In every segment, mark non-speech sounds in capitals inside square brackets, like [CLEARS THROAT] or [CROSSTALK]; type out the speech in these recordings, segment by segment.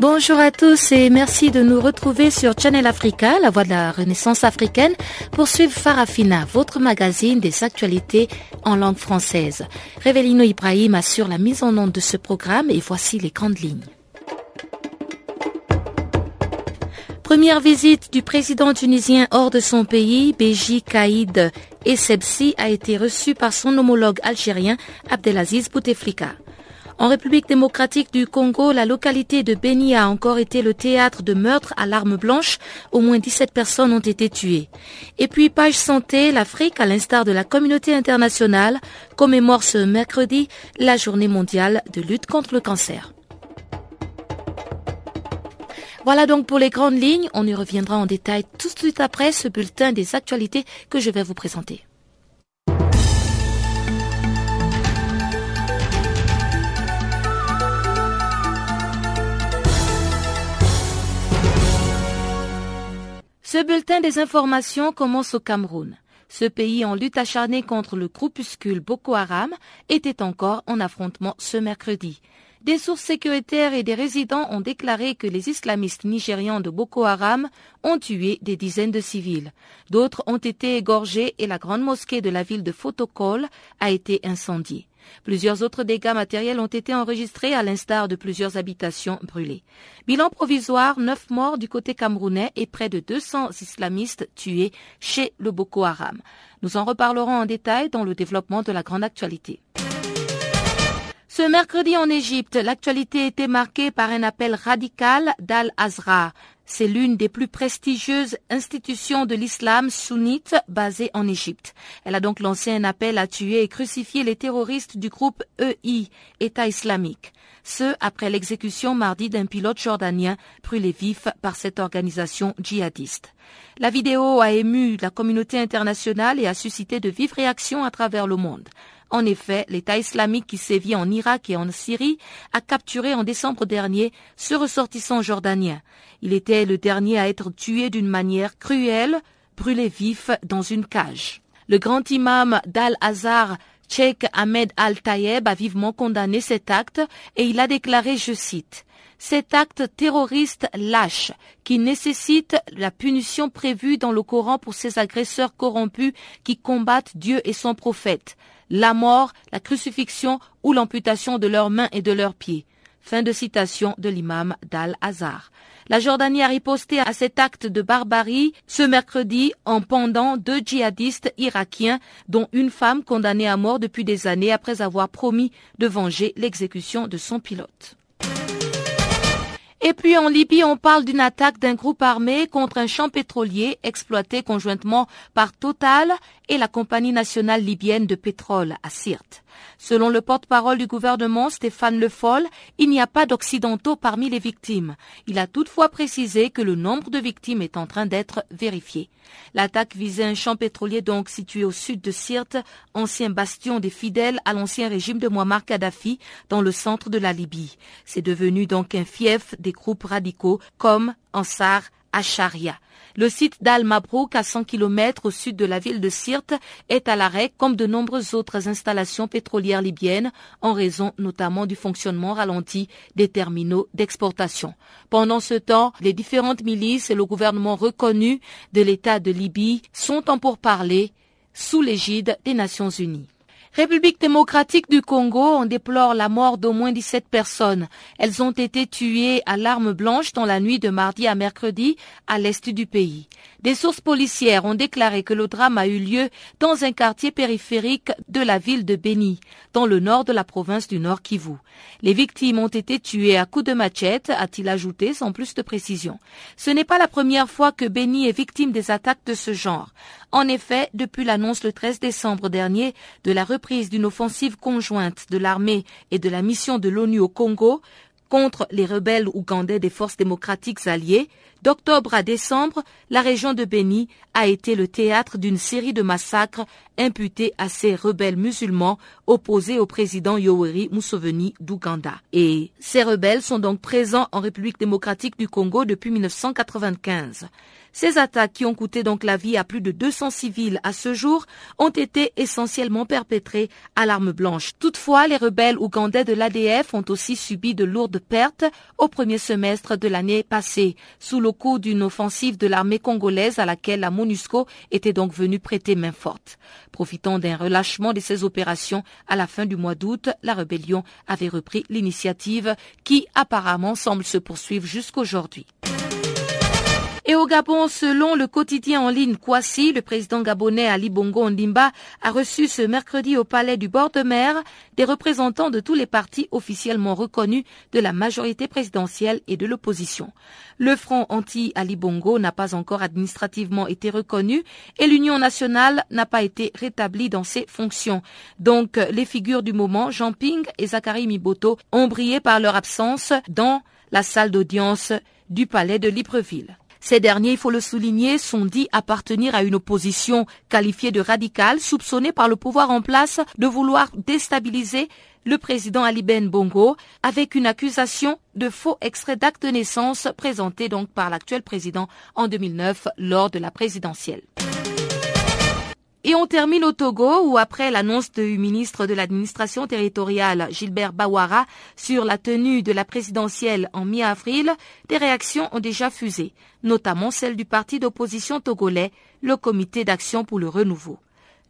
Bonjour à tous et merci de nous retrouver sur Channel Africa, la voix de la renaissance africaine, pour suivre Farafina, votre magazine des actualités en langue française. Révélino Ibrahim assure la mise en onde de ce programme et voici les grandes lignes. Première visite du président tunisien hors de son pays, Béji Kaïd Essebsi a été reçu par son homologue algérien Abdelaziz Bouteflika. En République démocratique du Congo, la localité de Beni a encore été le théâtre de meurtres à l'arme blanche. Au moins 17 personnes ont été tuées. Et puis, page santé, l'Afrique, à l'instar de la communauté internationale, commémore ce mercredi la journée mondiale de lutte contre le cancer. Voilà donc pour les grandes lignes. On y reviendra en détail tout de suite après ce bulletin des actualités que je vais vous présenter. Ce bulletin des informations commence au Cameroun. Ce pays en lutte acharnée contre le groupuscule Boko Haram était encore en affrontement ce mercredi. Des sources sécuritaires et des résidents ont déclaré que les islamistes nigérians de Boko Haram ont tué des dizaines de civils. D'autres ont été égorgés et la grande mosquée de la ville de Fotokol a été incendiée. Plusieurs autres dégâts matériels ont été enregistrés à l'instar de plusieurs habitations brûlées. Bilan provisoire, neuf morts du côté camerounais et près de 200 islamistes tués chez le Boko Haram. Nous en reparlerons en détail dans le développement de la grande actualité. Ce mercredi en Égypte, l'actualité était marquée par un appel radical d'Al-Azra. C'est l'une des plus prestigieuses institutions de l'islam sunnite basée en Égypte. Elle a donc lancé un appel à tuer et crucifier les terroristes du groupe EI, État islamique. Ce, après l'exécution mardi d'un pilote jordanien brûlé vif par cette organisation djihadiste. La vidéo a ému la communauté internationale et a suscité de vives réactions à travers le monde. En effet, l'État islamique qui sévit en Irak et en Syrie a capturé en décembre dernier ce ressortissant jordanien. Il était le dernier à être tué d'une manière cruelle, brûlé vif dans une cage. Le grand imam d'Al-Azhar, Sheikh Ahmed Al-Tayeb, a vivement condamné cet acte et il a déclaré, je cite, cet acte terroriste lâche qui nécessite la punition prévue dans le Coran pour ces agresseurs corrompus qui combattent Dieu et son prophète la mort, la crucifixion ou l'amputation de leurs mains et de leurs pieds. Fin de citation de l'imam d'Al-Azhar. La Jordanie a riposté à cet acte de barbarie ce mercredi en pendant deux djihadistes irakiens, dont une femme condamnée à mort depuis des années après avoir promis de venger l'exécution de son pilote. Et puis en Libye, on parle d'une attaque d'un groupe armé contre un champ pétrolier exploité conjointement par Total et la compagnie nationale libyenne de pétrole à Sirte. Selon le porte-parole du gouvernement, Stéphane Le Foll, il n'y a pas d'occidentaux parmi les victimes. Il a toutefois précisé que le nombre de victimes est en train d'être vérifié. L'attaque visait un champ pétrolier donc situé au sud de Sirte, ancien bastion des fidèles à l'ancien régime de Muammar Kadhafi, dans le centre de la Libye. C'est devenu donc un fief des groupes radicaux comme Ansar Acharia. Le site d'Al Mabrouk, à 100 km au sud de la ville de Sirte, est à l'arrêt comme de nombreuses autres installations pétrolières libyennes, en raison notamment du fonctionnement ralenti des terminaux d'exportation. Pendant ce temps, les différentes milices et le gouvernement reconnu de l'État de Libye sont en pourparlers sous l'égide des Nations Unies. République démocratique du Congo, on déplore la mort d'au moins 17 personnes. Elles ont été tuées à l'arme blanche dans la nuit de mardi à mercredi à l'est du pays. Des sources policières ont déclaré que le drame a eu lieu dans un quartier périphérique de la ville de Beni, dans le nord de la province du Nord Kivu. Les victimes ont été tuées à coups de machette, a-t-il ajouté sans plus de précision. Ce n'est pas la première fois que Beni est victime des attaques de ce genre. En effet, depuis l'annonce le 13 décembre dernier de la reprise d'une offensive conjointe de l'armée et de la mission de l'ONU au Congo, contre les rebelles ougandais des forces démocratiques alliées, d'octobre à décembre, la région de Beni a été le théâtre d'une série de massacres imputés à ces rebelles musulmans opposés au président Yoweri Museveni d'Ouganda. Et ces rebelles sont donc présents en République démocratique du Congo depuis 1995. Ces attaques qui ont coûté donc la vie à plus de 200 civils à ce jour ont été essentiellement perpétrées à l'arme blanche. Toutefois, les rebelles ougandais de l'ADF ont aussi subi de lourdes pertes au premier semestre de l'année passée, sous coup d'une offensive de l'armée congolaise à laquelle la MONUSCO était donc venue prêter main forte. Profitant d'un relâchement de ces opérations à la fin du mois d'août, la rébellion avait repris l'initiative qui apparemment semble se poursuivre jusqu'aujourd'hui. Et au Gabon, selon le quotidien en ligne Kwasi, le président gabonais Ali Bongo Ondimba a reçu ce mercredi au palais du bord de mer des représentants de tous les partis officiellement reconnus de la majorité présidentielle et de l'opposition. Le front anti-Ali Bongo n'a pas encore administrativement été reconnu et l'Union nationale n'a pas été rétablie dans ses fonctions. Donc, les figures du moment, Jean Ping et Zachary Miboto, ont brillé par leur absence dans la salle d'audience du palais de Libreville. Ces derniers, il faut le souligner, sont dits appartenir à une opposition qualifiée de radicale, soupçonnée par le pouvoir en place de vouloir déstabiliser le président Ali Ben Bongo avec une accusation de faux extrait d'acte de naissance présenté donc par l'actuel président en 2009 lors de la présidentielle. Et on termine au Togo où après l'annonce du ministre de l'administration territoriale Gilbert Bawara sur la tenue de la présidentielle en mi-avril, des réactions ont déjà fusé, notamment celle du parti d'opposition togolais, le Comité d'action pour le renouveau.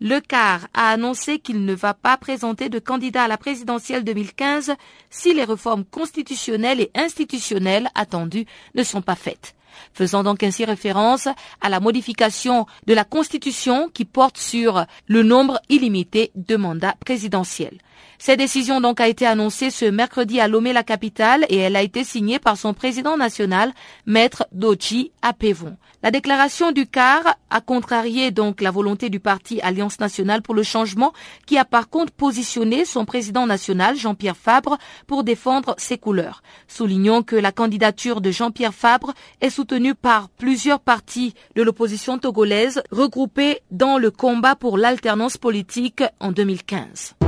Le CAR a annoncé qu'il ne va pas présenter de candidat à la présidentielle 2015 si les réformes constitutionnelles et institutionnelles attendues ne sont pas faites faisant donc ainsi référence à la modification de la Constitution qui porte sur le nombre illimité de mandats présidentiels. Cette décision donc a été annoncée ce mercredi à Lomé la capitale et elle a été signée par son président national, maître Dochi Apevon. La déclaration du CAR a contrarié donc la volonté du parti Alliance nationale pour le changement qui a par contre positionné son président national Jean-Pierre Fabre pour défendre ses couleurs. Soulignons que la candidature de Jean-Pierre Fabre est soutenue par plusieurs partis de l'opposition togolaise regroupés dans le combat pour l'alternance politique en 2015.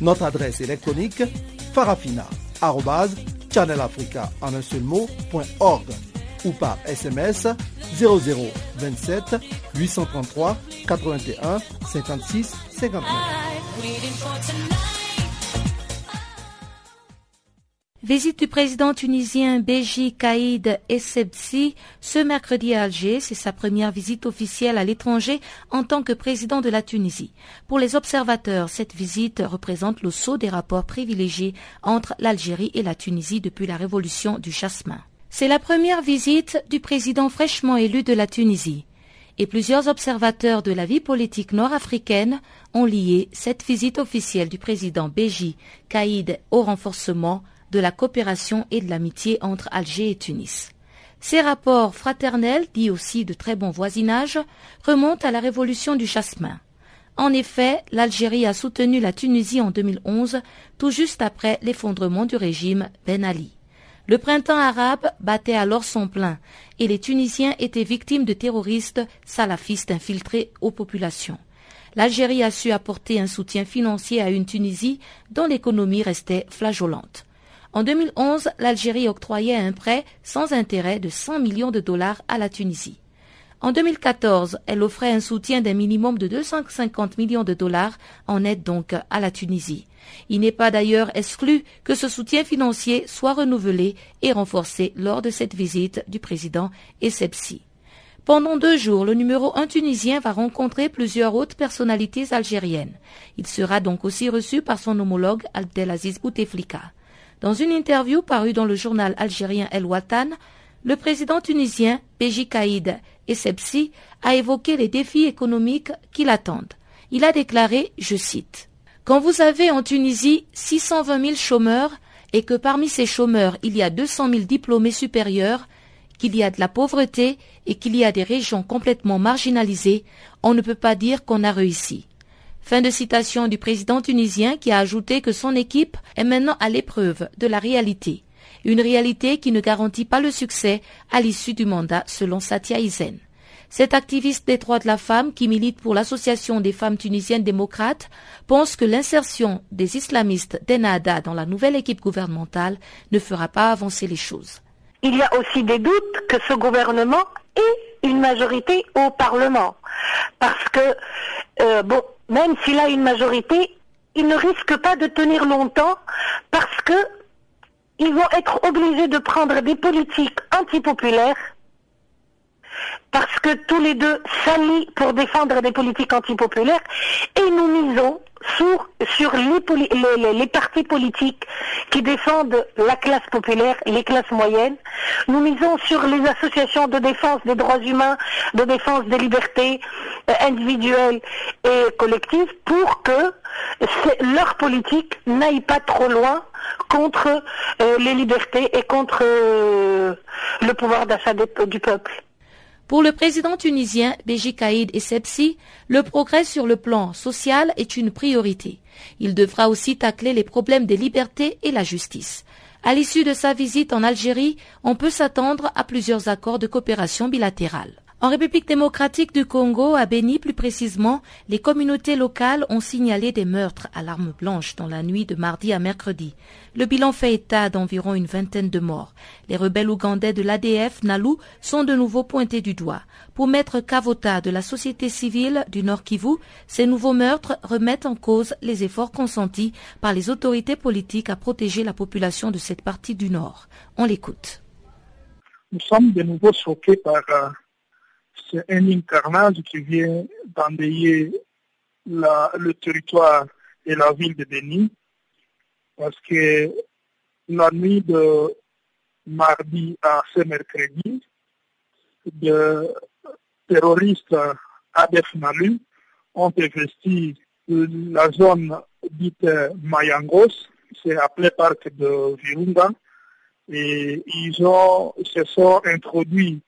Notre adresse électronique farafina.channelafrica ou par SMS 0027 833 81 56 59. Visite du président tunisien Beji Kaïd Essebsi ce mercredi à Alger. C'est sa première visite officielle à l'étranger en tant que président de la Tunisie. Pour les observateurs, cette visite représente le saut des rapports privilégiés entre l'Algérie et la Tunisie depuis la révolution du jasmin. C'est la première visite du président fraîchement élu de la Tunisie. Et plusieurs observateurs de la vie politique nord-africaine ont lié cette visite officielle du président Beji Kaïd au renforcement de la coopération et de l'amitié entre Alger et Tunis. Ces rapports fraternels, dits aussi de très bon voisinage, remontent à la révolution du jasmin. En effet, l'Algérie a soutenu la Tunisie en 2011, tout juste après l'effondrement du régime Ben Ali. Le printemps arabe battait alors son plein et les Tunisiens étaient victimes de terroristes salafistes infiltrés aux populations. L'Algérie a su apporter un soutien financier à une Tunisie dont l'économie restait flageolante. En 2011, l'Algérie octroyait un prêt sans intérêt de 100 millions de dollars à la Tunisie. En 2014, elle offrait un soutien d'un minimum de 250 millions de dollars en aide donc à la Tunisie. Il n'est pas d'ailleurs exclu que ce soutien financier soit renouvelé et renforcé lors de cette visite du président Essebsi. Pendant deux jours, le numéro 1 tunisien va rencontrer plusieurs autres personnalités algériennes. Il sera donc aussi reçu par son homologue Abdelaziz Bouteflika. Dans une interview parue dans le journal algérien El Watan, le président tunisien Béji Kaïd Essebsi a évoqué les défis économiques qui l'attendent. Il a déclaré, je cite, Quand vous avez en Tunisie 620 000 chômeurs et que parmi ces chômeurs il y a 200 000 diplômés supérieurs, qu'il y a de la pauvreté et qu'il y a des régions complètement marginalisées, on ne peut pas dire qu'on a réussi. Fin de citation du président tunisien qui a ajouté que son équipe est maintenant à l'épreuve de la réalité une réalité qui ne garantit pas le succès à l'issue du mandat selon Satya Izen. Cet activiste des droits de la femme qui milite pour l'Association des femmes tunisiennes démocrates pense que l'insertion des islamistes d'Ennahda dans la nouvelle équipe gouvernementale ne fera pas avancer les choses. Il y a aussi des doutes que ce gouvernement ait une majorité au Parlement. Parce que, euh, bon, même s'il a une majorité, il ne risque pas de tenir longtemps parce que ils vont être obligés de prendre des politiques antipopulaires parce que tous les deux s'allient pour défendre des politiques antipopulaires et nous misons sur, les, partis politiques qui défendent la classe populaire, les classes moyennes. Nous misons sur les associations de défense des droits humains, de défense des libertés euh, individuelles et collectives pour que leur politique n'aille pas trop loin contre euh, les libertés et contre euh, le pouvoir d'achat du peuple. Pour le président tunisien Béji Kaïd Essebsi, le progrès sur le plan social est une priorité. Il devra aussi tacler les problèmes des libertés et la justice. À l'issue de sa visite en Algérie, on peut s'attendre à plusieurs accords de coopération bilatérale. En République démocratique du Congo, à Beni plus précisément, les communautés locales ont signalé des meurtres à l'arme blanche dans la nuit de mardi à mercredi. Le bilan fait état d'environ une vingtaine de morts. Les rebelles ougandais de l'ADF Nalu sont de nouveau pointés du doigt. Pour mettre Kavota de la société civile du Nord Kivu, ces nouveaux meurtres remettent en cause les efforts consentis par les autorités politiques à protéger la population de cette partie du Nord. On l'écoute. Nous sommes de nouveau choqués par euh, c'est un incarnage qui vient d'endayer le territoire et la ville de Denis, parce que la nuit de mardi à ce mercredi, de terroristes ADF Nalu ont investi la zone dite Mayangos, c'est appelé parc de Virunga, et ils ont, se sont introduits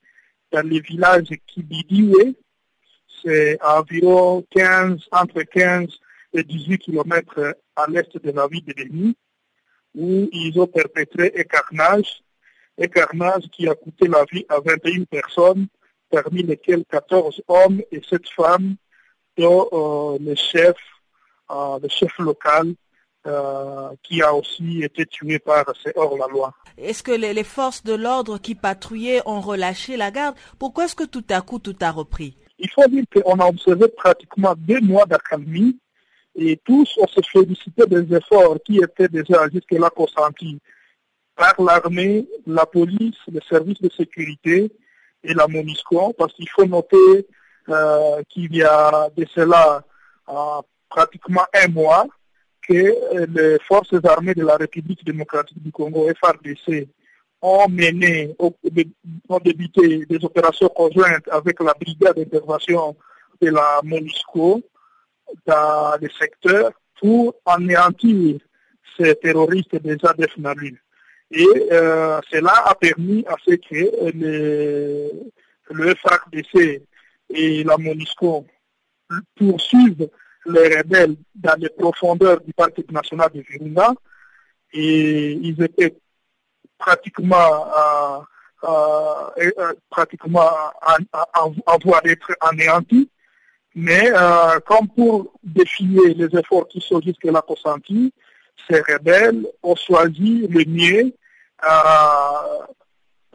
dans les villages Kibidiwe, c'est environ 15, entre 15 et 18 kilomètres à l'est de la ville de Béni, où ils ont perpétré un carnage, un carnage qui a coûté la vie à 21 personnes, parmi lesquelles 14 hommes et 7 femmes, dont euh, le chef, euh, le chef local euh, qui a aussi été tué par ces hors-la-loi. Est-ce que les, forces de l'ordre qui patrouillaient ont relâché la garde? Pourquoi est-ce que tout à coup tout a repris? Il faut dire qu'on a observé pratiquement deux mois d'accalmie et tous on se félicitait des efforts qui étaient déjà jusque-là consentis par l'armée, la police, les services de sécurité et la MONUSCO, parce qu'il faut noter euh, qu'il y a de cela euh, pratiquement un mois, que euh, les forces armées de la République démocratique du Congo, FRDC, ont mené, ont débuté des opérations conjointes avec la brigade d'intervention de la MONUSCO dans le secteur pour anéantir ces terroristes des ADF Nalu. Et euh, cela a permis à ce que le, le FRDC et la MONUSCO poursuivent les rebelles dans les profondeurs du parc national de Virunga et ils étaient pratiquement, euh, euh, euh, pratiquement en, voie d'être anéantis. Mais comme pour défier les efforts qui sont jusque-là consentis, ces rebelles ont choisi le mieux,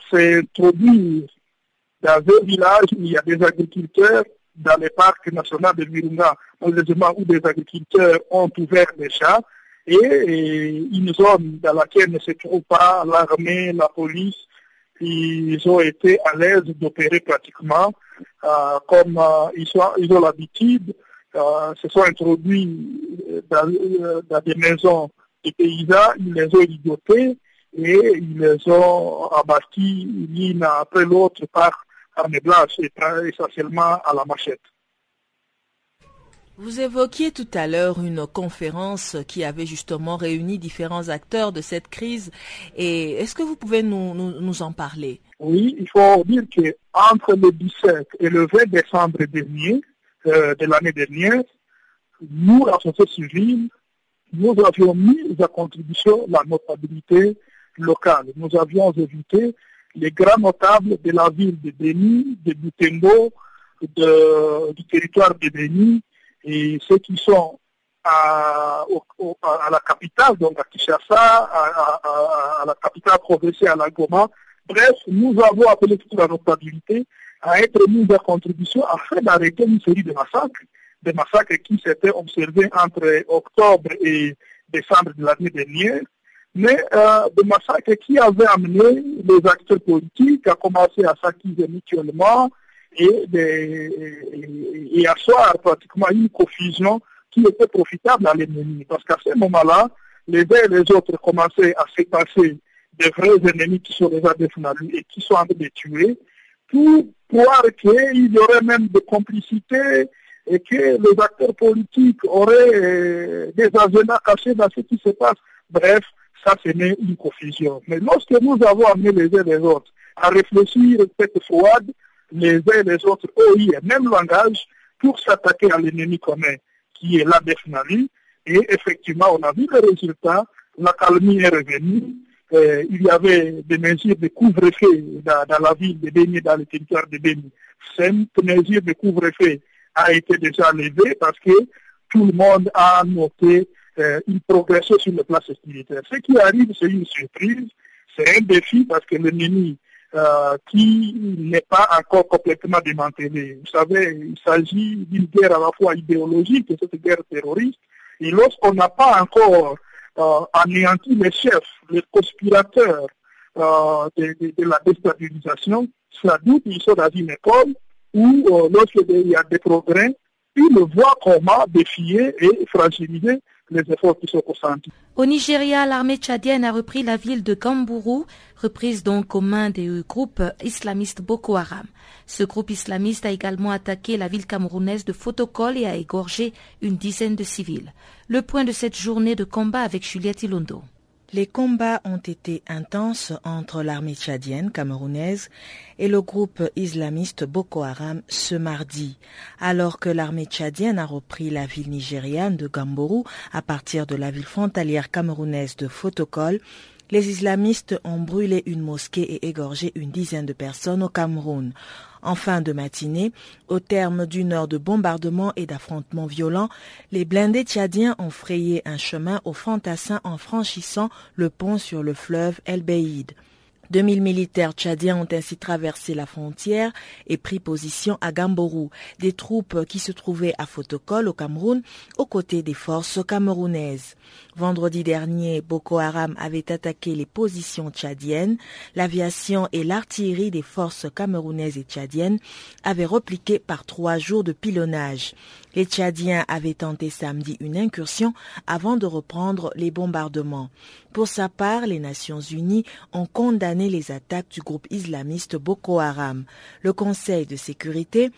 c'est introduire dans un village où il y a des agriculteurs, dans les parcs nationaux de Virunga, malheureusement où des agriculteurs ont ouvert des chats, et, une zone dans laquelle ne se trouve pas l'armée, la police, ils ont été à l'aise d'opérer pratiquement euh, comme euh, ils, ils, ont l'habitude, euh, se sont introduits dans, des maisons de paysans, ils les ont ligotés et ils les ont abattus l'une après l'autre par armes blanches et essentiellement à la machette. Vous évoquiez tout à l'heure une conférence qui avait justement réuni différents acteurs de cette crise. Et est-ce que vous pouvez nous, nous, en parler? Oui, il faut dire qu'entre le 17 et le 20 décembre dernier, euh, de l'année dernière, nous, la société civile, nous avions mis à contribution la notabilité locale. Nous avions évité les grands notables de la ville de Béni, de Butembo, du territoire de Béni, et ceux qui sont à, la capitale, donc à Kinshasa, à, la capitale progressée à la Goma. Bref, nous avons appelé toute la notabilité à être mis à contribution afin d'arrêter une série de massacres, des massacres qui s'étaient observés entre octobre et décembre de l'année dernière, mais euh, des massacres qui avaient amené les acteurs politiques à commencer à s'acquiser mutuellement, et, de, et, asseoir pratiquement une confusion qui était profitable à l'ennemi. Parce qu'à ce moment-là, les uns et les autres commençaient à se passer des vrais ennemis qui sont les ADF et qui sont en train de tuer, pour croire qu'il y aurait même des complicités et que les acteurs politiques auraient euh, des agents cachés dans ce qui se passe. Bref, ça c'est une confusion. Mais lorsque nous avons amené les uns les autres à réfléchir cette fois les uns et les autres ont eu le même langage pour s'attaquer à l'ennemi commun qui est l'ADF Mali. Et effectivement, on a vu le résultat, la calmie est revenue. Euh, il y avait des mesures de couvre-feu dans, la ville de Béni, dans le territoire de Béni. Cette mesure de couvre-feu a été déjà levée parce que tout le monde a noté euh, une progression sur le plan sécuritaire. Ce qui arrive, c'est une surprise, c'est un défi parce que l'ennemi euh, qui n'est pas encore complètement démantelé. Vous savez, il s'agit d'une guerre à la fois idéologique, cette guerre terroriste, et lorsqu'on n'a pas encore euh, anéanti les chefs, les conspirateurs euh, de, la déstabilisation, ça doute ils sont dans une école où, lorsqu'il y a des progrès, ils voient comment défier et fragiliser Au Nigeria, l'armée tchadienne a repris la ville de Gambourou, reprise donc aux mains des groupes islamistes Boko Haram. Ce groupe islamiste a également attaqué la ville camerounaise de Fotokol et a égorgé une dizaine de civils. Le point de cette journée de combat avec Juliette Ilondo. Les combats ont été intenses entre l'armée tchadienne camerounaise et le groupe islamiste Boko Haram ce mardi, alors que l'armée tchadienne a repris la ville nigériane de Gambourou à partir de la ville frontalière camerounaise de Fotokol. Les islamistes ont brûlé une mosquée et égorgé une dizaine de personnes au Cameroun. En fin de matinée, au terme d'une heure de bombardement et d'affrontements violents, les blindés tchadiens ont frayé un chemin au fantassin en franchissant le pont sur le fleuve El Beïd. 2000 militaires tchadiens ont ainsi traversé la frontière et pris position à Gamborou, des troupes qui se trouvaient à Fotokol au Cameroun aux côtés des forces camerounaises. Vendredi dernier, Boko Haram avait attaqué les positions tchadiennes. L'aviation et l'artillerie des forces camerounaises et tchadiennes avaient repliqué par trois jours de pilonnage. Les Tchadiens avaient tenté samedi une incursion avant de reprendre les bombardements. Pour sa part, les Nations Unies ont condamné les attaques du groupe islamiste Boko Haram. Le Conseil de sécurité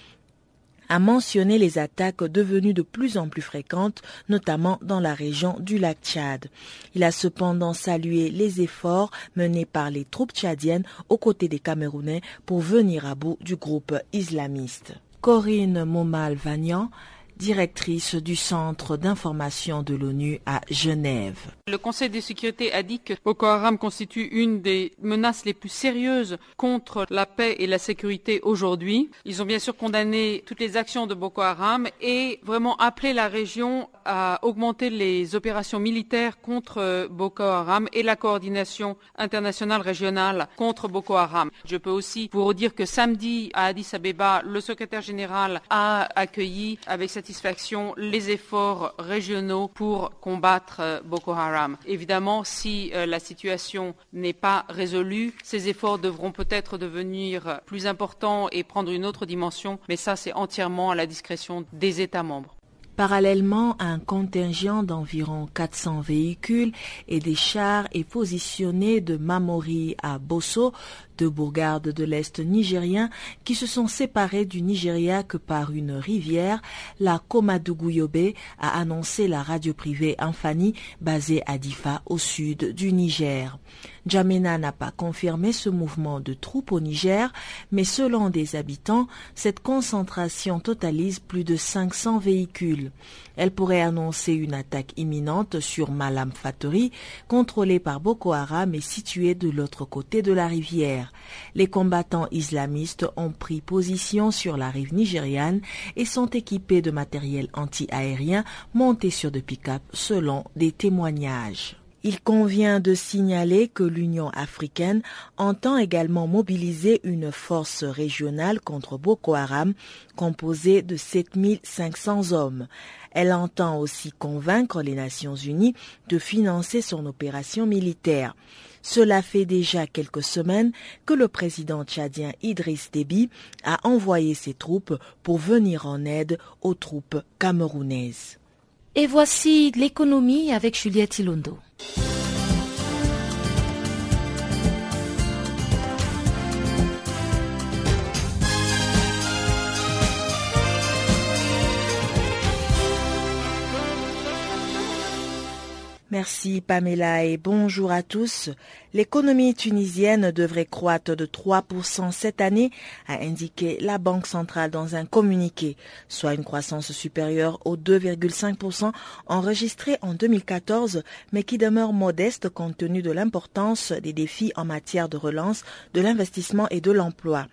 a mentionné les attaques devenues de plus en plus fréquentes, notamment dans la région du lac Tchad. Il a cependant salué les efforts menés par les troupes tchadiennes aux côtés des Camerounais pour venir à bout du groupe islamiste. Corinne Momal-Vagnan directrice du Centre d'information de l'ONU à Genève. Le Conseil de sécurité a dit que Boko Haram constitue une des menaces les plus sérieuses contre la paix et la sécurité aujourd'hui. Ils ont bien sûr condamné toutes les actions de Boko Haram et vraiment appelé la région à augmenter les opérations militaires contre Boko Haram et la coordination internationale régionale contre Boko Haram. Je peux aussi vous dire que samedi à Addis Abeba, le secrétaire général a accueilli avec satisfaction les efforts régionaux pour combattre Boko Haram. Évidemment, si la situation n'est pas résolue, ces efforts devront peut-être devenir plus importants et prendre une autre dimension, mais ça c'est entièrement à la discrétion des États membres. Parallèlement, un contingent d'environ 400 véhicules et des chars est positionné de Mamori à Bosso, deux bourgades de l'Est nigérien qui se sont séparées du Nigeria que par une rivière, la Komadougouyobe a annoncé la radio privée Infani basée à Difa au sud du Niger. Djamena n'a pas confirmé ce mouvement de troupes au Niger, mais selon des habitants, cette concentration totalise plus de 500 véhicules. Elle pourrait annoncer une attaque imminente sur Malam Fatori, contrôlée par Boko Haram et située de l'autre côté de la rivière. Les combattants islamistes ont pris position sur la rive nigériane et sont équipés de matériel anti-aérien monté sur de pick-up selon des témoignages. Il convient de signaler que l'Union africaine entend également mobiliser une force régionale contre Boko Haram composée de 7500 hommes. Elle entend aussi convaincre les Nations Unies de financer son opération militaire. Cela fait déjà quelques semaines que le président tchadien Idriss Déby a envoyé ses troupes pour venir en aide aux troupes camerounaises. Et voici l'économie avec Juliette Ilondo. Merci Pamela et bonjour à tous. L'économie tunisienne devrait croître de 3% cette année, a indiqué la Banque centrale dans un communiqué, soit une croissance supérieure aux 2,5% enregistrée en 2014, mais qui demeure modeste compte tenu de l'importance des défis en matière de relance de l'investissement et de l'emploi.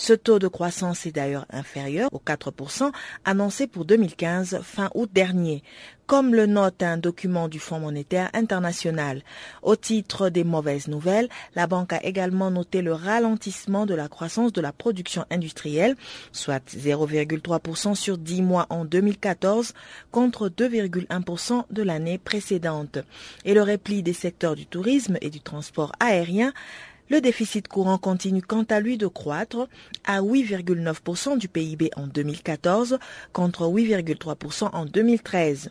Ce taux de croissance est d'ailleurs inférieur aux 4% annoncé pour 2015 fin août dernier, comme le note un document du Fonds monétaire international. Au titre des mauvaises nouvelles, la banque a également noté le ralentissement de la croissance de la production industrielle, soit 0,3% sur 10 mois en 2014 contre 2,1% de l'année précédente. Et le repli des secteurs du tourisme et du transport aérien le déficit courant continue quant à lui de croître à 8,9% du PIB en 2014 contre 8,3% en 2013.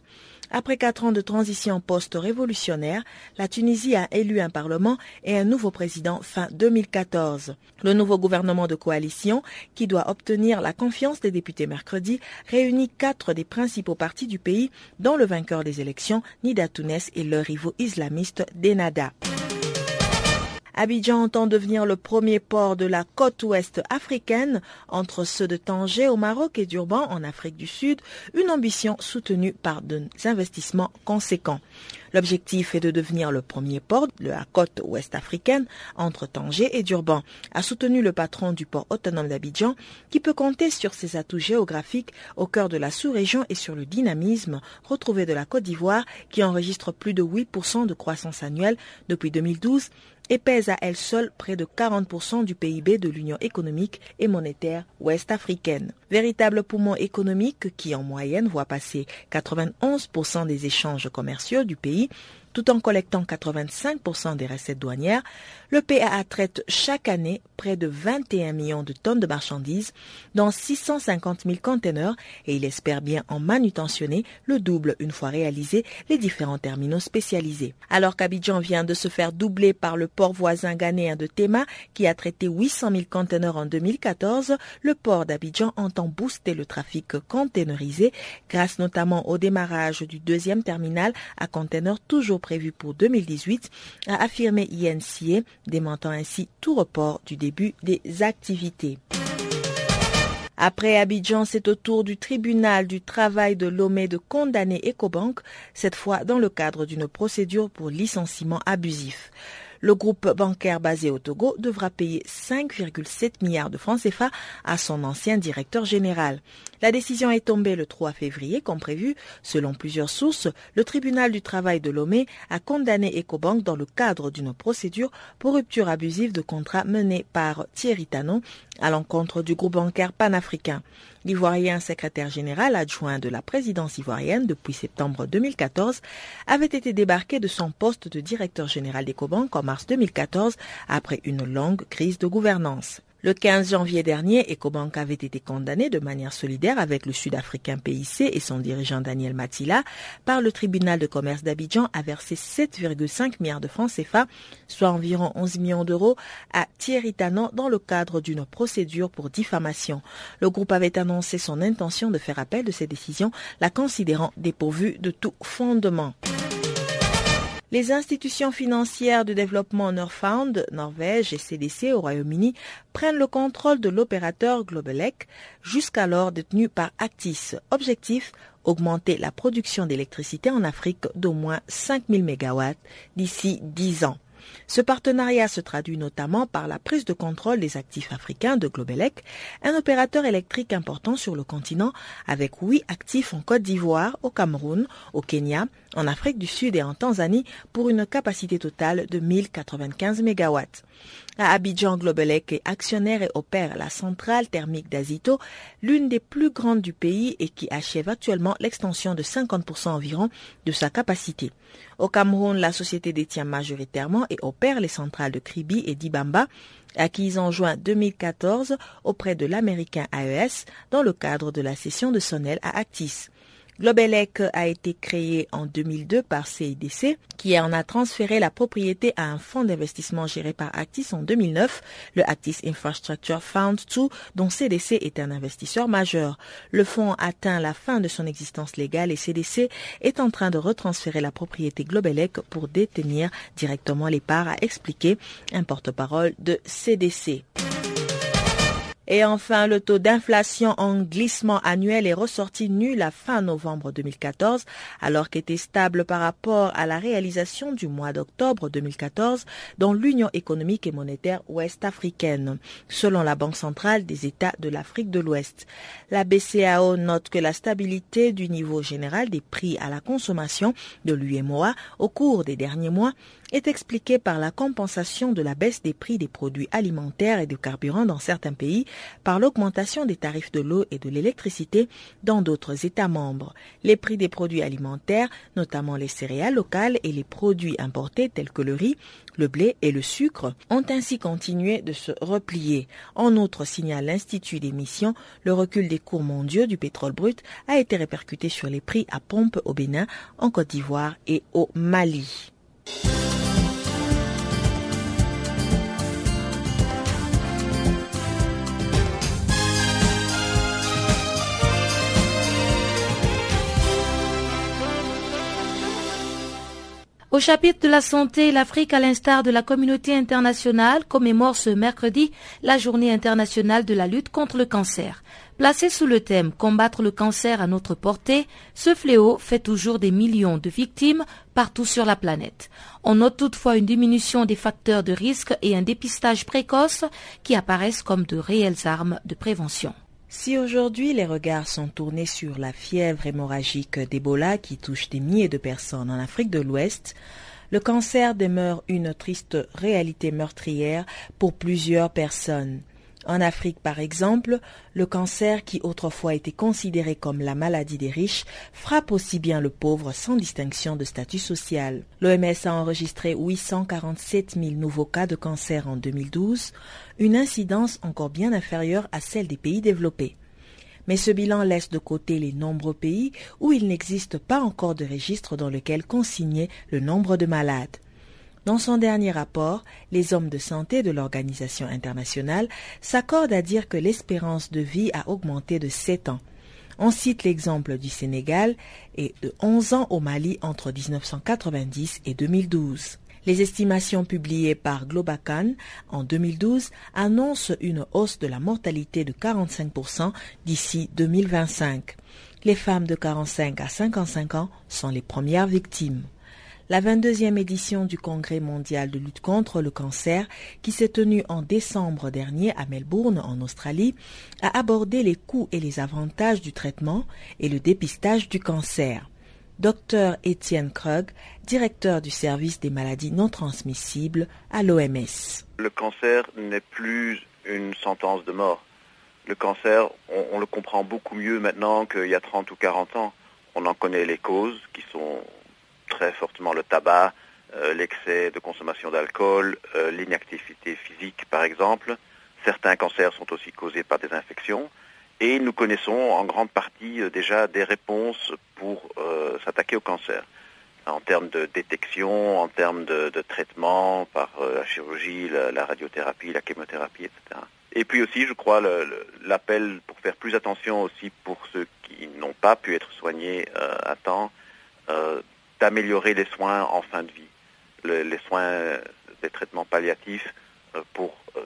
Après quatre ans de transition post-révolutionnaire, la Tunisie a élu un parlement et un nouveau président fin 2014. Le nouveau gouvernement de coalition, qui doit obtenir la confiance des députés mercredi, réunit quatre des principaux partis du pays, dont le vainqueur des élections, Nida Tounes et leur rivaux islamistes Denada. Abidjan entend devenir le premier port de la côte ouest africaine entre ceux de Tanger au Maroc et d'Urban en Afrique du Sud, une ambition soutenue par des investissements conséquents. L'objectif est de devenir le premier port de la côte ouest africaine entre Tanger et Durban, a soutenu le patron du port autonome d'Abidjan, qui peut compter sur ses atouts géographiques au cœur de la sous-région et sur le dynamisme retrouvé de la Côte d'Ivoire, qui enregistre plus de 8% de croissance annuelle depuis 2012 et pèse à elle seule près de 40% du PIB de l'Union économique et monétaire ouest-africaine. Véritable poumon économique qui en moyenne voit passer 91% des échanges commerciaux du pays tout en collectant 85% des recettes douanières, le PAA traite chaque année près de 21 millions de tonnes de marchandises dans 650 000 conteneurs et il espère bien en manutentionner le double une fois réalisés les différents terminaux spécialisés. Alors qu'Abidjan vient de se faire doubler par le port voisin ghanéen de Tema qui a traité 800 000 conteneurs en 2014, le port d'Abidjan entend booster le trafic containerisé grâce notamment au démarrage du deuxième terminal à conteneurs toujours prévu pour 2018, a affirmé INCA, démentant ainsi tout report du début des activités. Après Abidjan, c'est au tour du tribunal du travail de Lomé de condamner Ecobank, cette fois dans le cadre d'une procédure pour licenciement abusif. Le groupe bancaire basé au Togo devra payer 5,7 milliards de francs CFA à son ancien directeur général. La décision est tombée le 3 février, comme prévu. Selon plusieurs sources, le tribunal du travail de Lomé a condamné Ecobank dans le cadre d'une procédure pour rupture abusive de contrat menée par Thierry Tanon à l'encontre du groupe bancaire panafricain. L'Ivoirien secrétaire général adjoint de la présidence ivoirienne depuis septembre 2014 avait été débarqué de son poste de directeur général d'Ecobank en mars 2014 après une longue crise de gouvernance. Le 15 janvier dernier, Ecobank avait été condamné de manière solidaire avec le Sud-Africain PIC et son dirigeant Daniel Matila par le tribunal de commerce d'Abidjan à verser 7,5 milliards de francs CFA, soit environ 11 millions d'euros, à Thierry Tanon dans le cadre d'une procédure pour diffamation. Le groupe avait annoncé son intention de faire appel de cette décision, la considérant dépourvue de tout fondement. Les institutions financières de développement Norfound, Norvège et CDC au Royaume-Uni prennent le contrôle de l'opérateur Globelec, jusqu'alors détenu par Actis. Objectif augmenter la production d'électricité en Afrique d'au moins 5000 MW d'ici 10 ans. Ce partenariat se traduit notamment par la prise de contrôle des actifs africains de Globelec, un opérateur électrique important sur le continent avec huit actifs en Côte d'Ivoire, au Cameroun, au Kenya, en Afrique du Sud et en Tanzanie pour une capacité totale de 1095 MW. À Abidjan, Globelec est actionnaire et opère la centrale thermique d'Azito, l'une des plus grandes du pays et qui achève actuellement l'extension de 50% environ de sa capacité. Au Cameroun, la société détient majoritairement et opère les centrales de Kribi et d'Ibamba, acquises en juin 2014 auprès de l'américain AES dans le cadre de la cession de Sonel à Actis. Globelec a été créé en 2002 par CIDC, qui en a transféré la propriété à un fonds d'investissement géré par Actis en 2009, le Actis Infrastructure Fund 2, dont CDC est un investisseur majeur. Le fonds atteint la fin de son existence légale et CDC est en train de retransférer la propriété Globelec pour détenir directement les parts, a expliqué un porte-parole de CDC. Et enfin, le taux d'inflation en glissement annuel est ressorti nul à fin novembre 2014, alors qu'était stable par rapport à la réalisation du mois d'octobre 2014 dans l'Union économique et monétaire ouest-africaine, selon la Banque centrale des États de l'Afrique de l'Ouest. La BCAO note que la stabilité du niveau général des prix à la consommation de l'UMOA au cours des derniers mois est expliquée par la compensation de la baisse des prix des produits alimentaires et de carburant dans certains pays par l'augmentation des tarifs de l'eau et de l'électricité dans d'autres États membres. Les prix des produits alimentaires, notamment les céréales locales et les produits importés tels que le riz, le blé et le sucre, ont ainsi continué de se replier. En outre, signale l'Institut d'émission, le recul des cours mondiaux du pétrole brut a été répercuté sur les prix à pompe au Bénin, en Côte d'Ivoire et au Mali. Au chapitre de la santé, l'Afrique, à l'instar de la communauté internationale, commémore ce mercredi la journée internationale de la lutte contre le cancer. Placé sous le thème Combattre le cancer à notre portée, ce fléau fait toujours des millions de victimes partout sur la planète. On note toutefois une diminution des facteurs de risque et un dépistage précoce qui apparaissent comme de réelles armes de prévention. Si aujourd'hui les regards sont tournés sur la fièvre hémorragique d'Ebola qui touche des milliers de personnes en Afrique de l'Ouest, le cancer demeure une triste réalité meurtrière pour plusieurs personnes. En Afrique, par exemple, le cancer, qui autrefois était considéré comme la maladie des riches, frappe aussi bien le pauvre sans distinction de statut social. L'OMS a enregistré 847 000 nouveaux cas de cancer en 2012, une incidence encore bien inférieure à celle des pays développés. Mais ce bilan laisse de côté les nombreux pays où il n'existe pas encore de registre dans lequel consigner le nombre de malades. Dans son dernier rapport, les hommes de santé de l'Organisation internationale s'accordent à dire que l'espérance de vie a augmenté de 7 ans. On cite l'exemple du Sénégal et de 11 ans au Mali entre 1990 et 2012. Les estimations publiées par Globacan en 2012 annoncent une hausse de la mortalité de 45% d'ici 2025. Les femmes de 45 à 55 ans sont les premières victimes. La 22e édition du Congrès mondial de lutte contre le cancer, qui s'est tenue en décembre dernier à Melbourne, en Australie, a abordé les coûts et les avantages du traitement et le dépistage du cancer. Dr Étienne Krug, directeur du service des maladies non transmissibles à l'OMS. Le cancer n'est plus une sentence de mort. Le cancer, on, on le comprend beaucoup mieux maintenant qu'il y a 30 ou 40 ans. On en connaît les causes qui sont très fortement le tabac, euh, l'excès de consommation d'alcool, euh, l'inactivité physique par exemple. Certains cancers sont aussi causés par des infections. Et nous connaissons en grande partie euh, déjà des réponses pour s'attaquer au cancer en termes de détection, en termes de, traitement par la chirurgie, la, radiothérapie, la chimiothérapie, etc. Et puis aussi, je crois, l'appel pour faire plus attention aussi pour ceux qui n'ont pas pu être soignés à temps, d'améliorer les soins en fin de vie, les soins des traitements palliatifs euh, pour euh,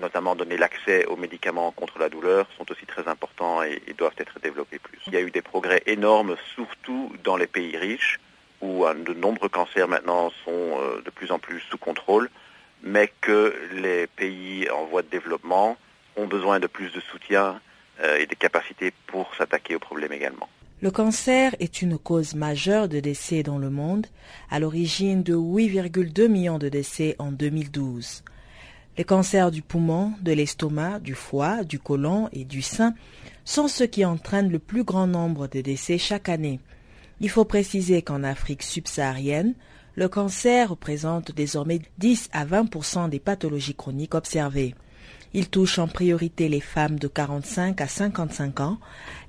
notamment donner l'accès aux médicaments contre la douleur sont aussi très importants et, doivent être développés plus. Il y a eu des progrès énormes, surtout dans les pays riches, où de nombreux cancers maintenant sont euh, de plus en plus sous contrôle, mais que les pays en voie de développement ont besoin de plus de soutien et des capacités pour s'attaquer aux problèmes également. Le cancer est une cause majeure de décès dans le monde, à l'origine de 8,2 millions de décès en 2012. Les cancers du poumon, de l'estomac, du foie, du côlon et du sein sont ceux qui entraînent le plus grand nombre de décès chaque année. Il faut préciser qu'en Afrique subsaharienne, le cancer représente désormais 10 à 20% des pathologies chroniques observées. Il touche en priorité les femmes de 45 à 55 ans.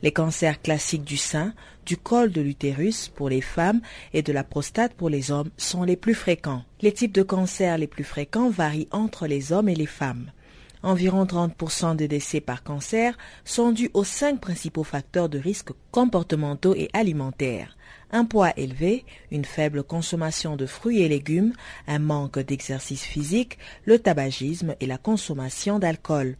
Les cancers classiques du sein, du col de l'utérus pour les femmes et de la prostate pour les hommes sont les plus fréquents. Les types de cancers les plus fréquents varient entre les hommes et les femmes. Environ 30% des décès par cancer sont dus aux cinq principaux facteurs de risque comportementaux et alimentaires un poids élevé, une faible consommation de fruits et légumes, un manque d'exercice physique, le tabagisme et la consommation d'alcool.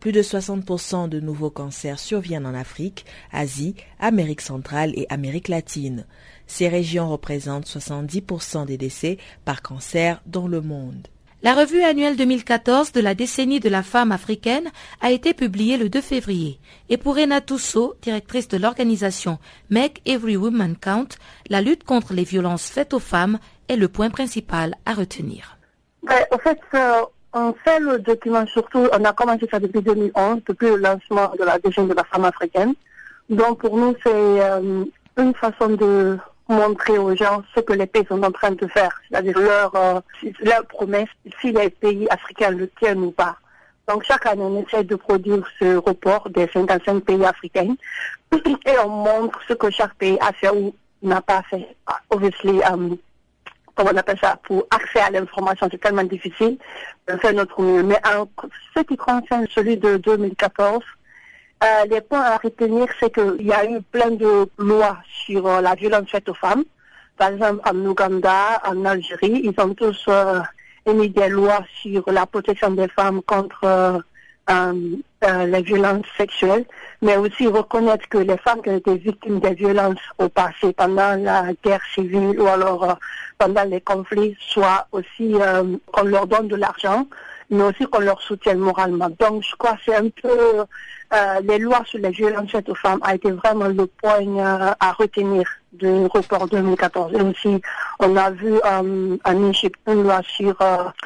Plus de 60% de nouveaux cancers surviennent en Afrique, Asie, Amérique centrale et Amérique latine. Ces régions représentent 70% des décès par cancer dans le monde. La revue annuelle 2014 de la décennie de la femme africaine a été publiée le 2 février. Et pour Rena Toussault, directrice de l'organisation Make Every Woman Count, la lutte contre les violences faites aux femmes est le point principal à retenir. En fait, euh, on fait le document surtout, on a commencé ça depuis 2011, depuis le lancement de la décennie de la femme africaine. Donc pour nous, c'est euh, une façon de montrer aux gens ce que les pays sont en train de faire, c'est-à-dire leur, euh, leur promesse, si les pays africains le tiennent ou pas. Donc chaque année, on essaie de produire ce report des 55 pays africains [CLEARS THROAT] et on montre ce que chaque pays a fait ou n'a pas fait. Obviously, um, comment on appelle ça, pour accès à l'information, c'est tellement difficile. On fait notre mieux. Mais en ce qui concerne celui de 2014, euh, les points à retenir, c'est qu'il y a eu plein de lois sur euh, la violence faite aux femmes. Par exemple, en Ouganda, en Algérie, ils ont tous euh, émis des lois sur la protection des femmes contre les violences sexuelles, mais aussi reconnaître que les femmes qui ont été victimes des violences au passé, pendant la guerre civile ou alors pendant les conflits, soit aussi qu'on leur donne de l'argent, mais aussi qu'on leur soutienne moralement. Donc, je crois que c'est un peu euh, les lois sur les violences faites aux femmes a été vraiment le point euh, à retenir du report 2014. Et aussi, on a vu euh, en Égypte une loi sur,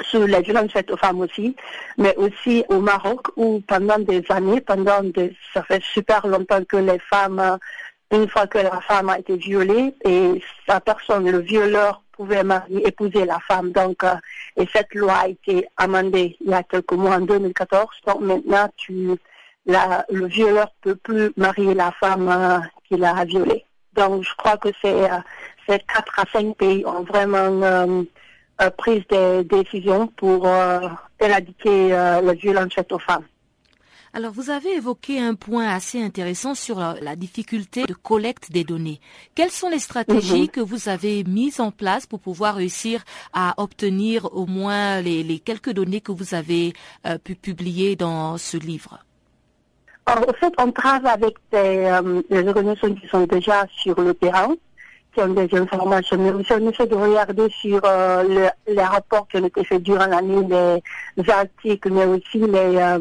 sur les violences faites aux femmes aussi, mais aussi au Maroc où pendant des années, pendant des, ça fait super longtemps que les femmes, une fois que la femme a été violée et sa personne, le violeur, pouvait marier, épouser la femme. Donc, et cette loi a été amendée il y a quelques mois en 2014. Donc maintenant, tu le violeur peut plus marier la femme euh, qu'il a violée. Donc, je crois que c'est euh, ces quatre à cinq pays ont vraiment euh, pris des décisions pour éradiquer la violence faite aux femmes. Alors, vous avez évoqué un point assez intéressant sur la, difficulté de collecte des données. Quelles sont les stratégies mhm. que vous avez mises en place pour pouvoir réussir à obtenir au moins les, quelques données que vous avez euh, pu publier dans ce livre? Alors, En fait, on travaille avec des, euh, organisations qui sont déjà sur le terrain, qui ont des informations, mais aussi on essaie de regarder sur euh, les rapports qui ont été faits durant l'année, les, articles, mais aussi les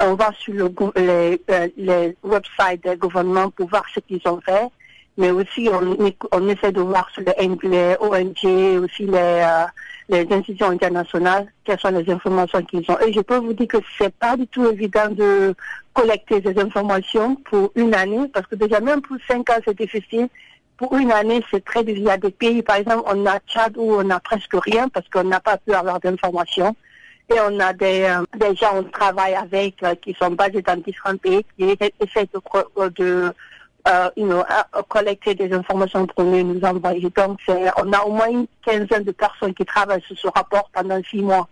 on va sur le, les, euh, les websites des gouvernements pour voir ce qu'ils ont fait, mais aussi on, essaie de voir sur les, les ONG, aussi les, euh, les institutions internationales, quelles sont les informations qu'ils ont. Et je peux vous dire que c'est pas du tout évident de collecter ces informations pour une année, parce que déjà même pour cinq ans c'est difficile. Pour une année, c'est très difficile. Il y a des pays, par exemple, on a Tchad où on n'a presque rien parce qu'on n'a pas pu avoir d'informations. Et on a des, euh, des gens on travaille avec euh, qui sont basés dans différents pays qui essaient de, de euh, you know, collecter des informations pour nous, nous envoyer. Donc, on a au moins une quinzaine de personnes qui travaillent sur ce rapport pendant six mois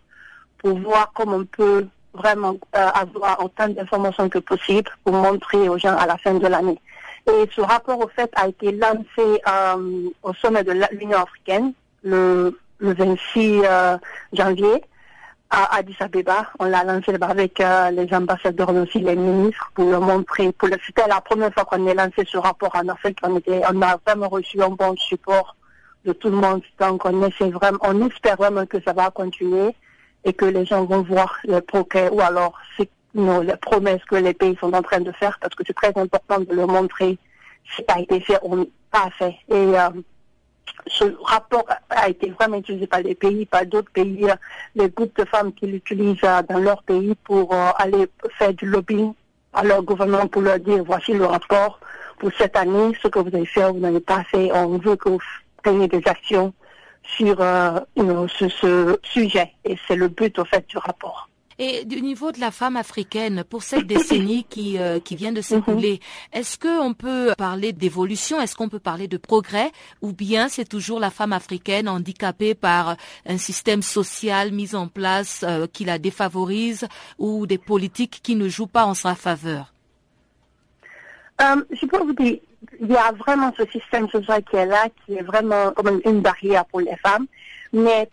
pour voir comment on peut vraiment avoir autant d'informations que possible pour montrer aux gens à la fin de l'année. Et ce rapport, au fait, a été lancé au sommet de l'Union africaine le, le 26 janvier à Addis Abeba. On l'a lancé avec euh, les ambassadeurs, mais aussi les ministres, pour le montrer. Pour le, c'était la première fois qu'on a lancé ce rapport en Afrique. On, était, on a vraiment reçu un bon support de tout le monde. Donc on essaie vraiment, on espère vraiment que ça va continuer et que les gens vont voir le progrès ou alors les promesses que les pays sont en train de faire parce que c'est très important de leur montrer ce qui a été fait ou pas fait. Et euh, ce rapport a été vraiment utilisé par les pays, par d'autres pays, les groupes de femmes qui l'utilisent euh, dans leur pays pour euh, aller faire du lobbying à leur gouvernement pour leur dire voici le rapport pour cette année, ce que vous avez fait, vous n'avez pas fait, on veut que vous preniez des actions sur euh, ce, sujet. Et c'est le but au fait du rapport. Et du niveau de la femme africaine, pour cette décennie qui, euh, qui vient de s'écouler, mhm. est-ce qu'on peut parler d'évolution? Est-ce qu'on peut parler de progrès? Ou bien c'est toujours la femme africaine handicapée par un système social mis en place euh, qui la défavorise ou des politiques qui ne jouent pas en sa faveur? Euh, Je peux vous dire, il y a vraiment ce système social qui est là, qui est vraiment comme une barrière pour les femmes. Mais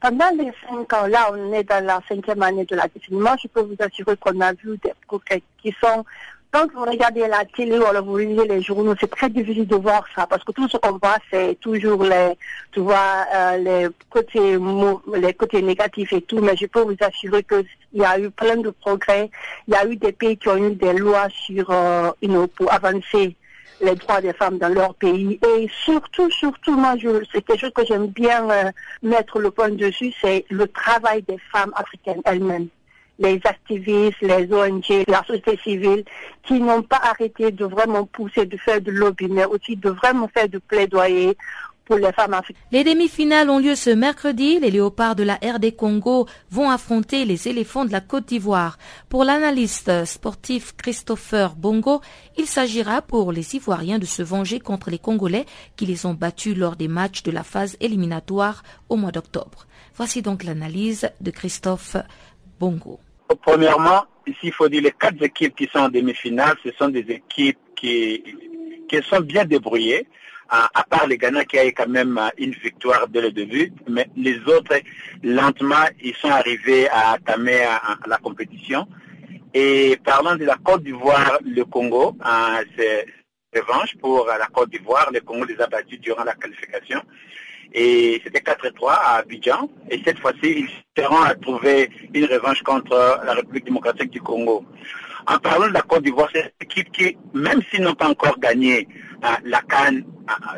pendant les cinq ans, là, on est dans la cinquième année de la définition, je peux vous assurer qu'on a vu des progrès qui sont quand vous regardez la télé ou alors vous lisez les journaux, c'est très difficile de voir ça parce que tout ce qu'on voit, c'est toujours les, tu vois, euh, les côtés, les côtés négatifs et tout. Mais je peux vous assurer qu'il y a eu plein de progrès. Il y a eu des pays qui ont eu des lois sur, euh, pour avancer les droits des femmes dans leur pays. Et surtout, surtout, moi, c'est quelque chose que j'aime bien euh, mettre le point dessus, c'est le travail des femmes africaines elles-mêmes. Les activistes, les ONG, la société civile, qui n'ont pas arrêté de vraiment pousser, de faire de lobby, mais aussi de vraiment faire du plaidoyer les demi-finales ont lieu ce mercredi. Les léopards de la RD Congo vont affronter les éléphants de la Côte d'Ivoire. Pour l'analyste sportif Christopher Bongo, il s'agira pour les Ivoiriens de se venger contre les Congolais qui les ont battus lors des matchs de la phase éliminatoire au mois d'octobre. Voici donc l'analyse de Christophe Bongo. Premièrement, ici, il faut dire les quatre équipes qui sont en demi-finale, ce sont des équipes qui, qui sont bien débrouillées à, part les Ghana qui a eu quand même euh, une victoire dès le début, mais les autres, lentement, ils sont arrivés à entamer euh, la compétition. Et parlant de la Côte d'Ivoire, le Congo, euh, c'est revanche pour la Côte d'Ivoire. Le Congo les a battus durant la qualification. Et c'était 4-3 à Abidjan. Et cette fois-ci, ils seront à trouver une revanche contre la République démocratique du Congo. En parlant de la Côte d'Ivoire, c'est une équipe qui, même s'ils n'ont pas encore gagné la Cannes,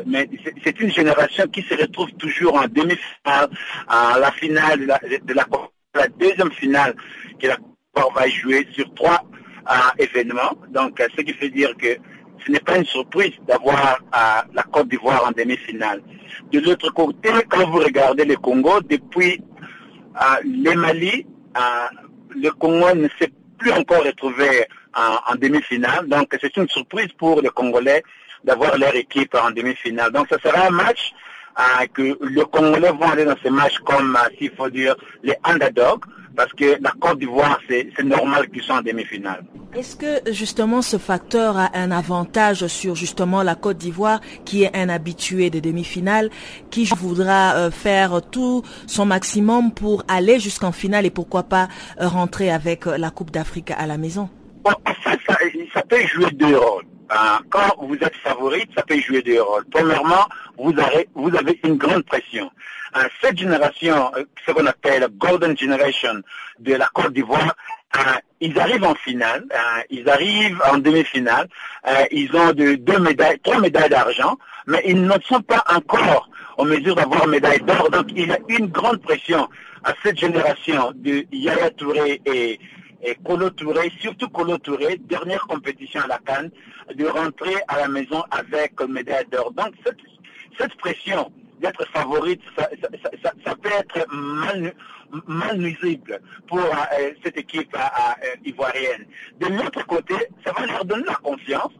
mais c'est une génération qui se retrouve toujours en demi-finale, à la finale de la, de la, deuxième finale que la Côte va jouer sur trois événements. Donc, ce qui fait dire que ce n'est pas une surprise d'avoir la Côte d'Ivoire en demi-finale. De l'autre côté, quand vous regardez le Congo, depuis le Mali, le Congo ne s'est plus encore retrouvé en, demi-finale. Donc c'est une surprise pour les Congolais d'avoir leur équipe en demi-finale. Donc ce sera un match que le Congolais vont aller dans ces matchs comme, s'il faut dire, les underdogs parce que la Côte d'Ivoire, c'est normal qu'ils soient en demi-finale. Est-ce que justement ce facteur a un avantage sur justement la Côte d'Ivoire qui est un habitué des demi-finales, qui voudra euh, faire tout son maximum pour aller jusqu'en finale et pourquoi pas euh, rentrer avec euh, la Coupe d'Afrique à la maison? Ça, peut jouer deux rôles. Quand vous êtes favorite, ça peut jouer deux rôles. Premièrement, vous avez, une grande pression cette génération, euh, ce qu'on appelle Golden Generation de la Côte d'Ivoire, euh, ils arrivent en finale, euh, ils arrivent en demi-finale, ils ont de, deux médailles, trois médailles d'argent, mais ils ne sont pas encore en mesure d'avoir médaille d'or. Donc il y a une grande pression à cette génération de Yaya Touré et, et Kolo Touré, surtout Kolo Touré, dernière compétition à la Cannes, de rentrer à la maison avec médaille d'or. Donc cette, pression d'être favorite, ça, peut être mal, nuisible pour euh, cette équipe euh, euh, ivoirienne. De l'autre côté, ça va leur donner la confiance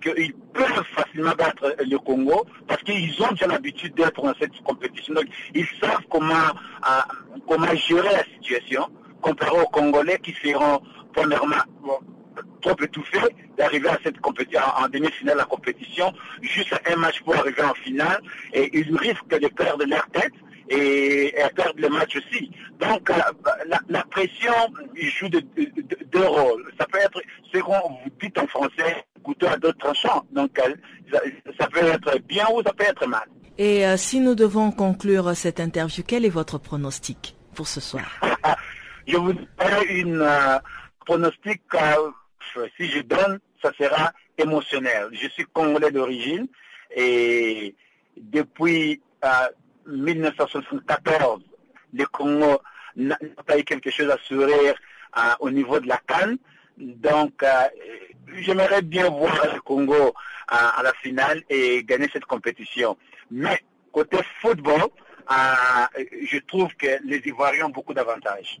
qu'ils peuvent facilement battre le Congo parce qu'ils ont déjà l'habitude d'être dans cette compétition. Donc, ils savent comment gérer la situation comparé aux Congolais qui seront premièrement trop étouffé d'arriver à cette compétition, en demi-finale de la compétition, juste un match pour arriver en finale, et ils risquent de perdre leur tête et, perdre le match aussi. Donc euh, la, pression joue de, deux rôles. Ça peut être, ce qu'on vous dit en français, couteau à d'autres tranchants. Donc euh, ça, peut être bien ou ça peut être mal. Et euh, si nous devons conclure cette interview, quel est votre pronostic pour ce soir? [LAUGHS] Je vous donne une pronostic si je donne, ça sera émotionnel. Je suis congolais d'origine et depuis 1974, euh, le Congo n'a pas eu quelque chose à sourire euh, au niveau de la Cannes. Donc, euh, j'aimerais bien voir le Congo à la finale et gagner cette compétition. Mais côté football, je trouve que les Ivoiriens ont beaucoup d'avantages.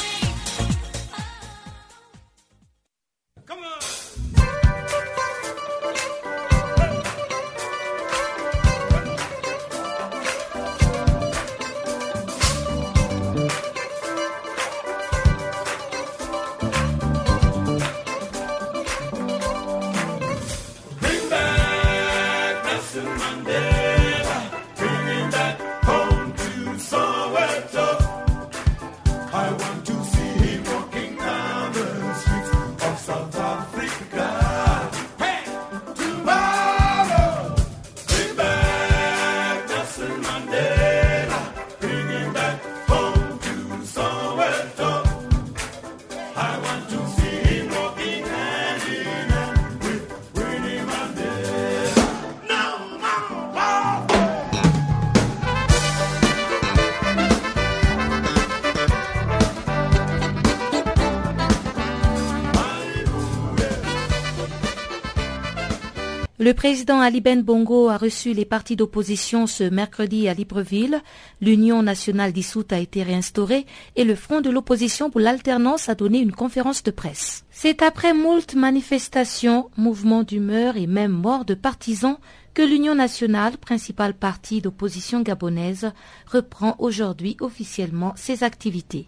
Président Ali Ben Bongo a reçu les partis d'opposition ce mercredi à Libreville. L'Union nationale dissoute a été réinstaurée et le Front de l'opposition pour l'alternance a donné une conférence de presse. C'est après moult manifestations, mouvements d'humeur et même morts de partisans que l'Union nationale, principal parti d'opposition gabonaise, reprend aujourd'hui officiellement ses activités.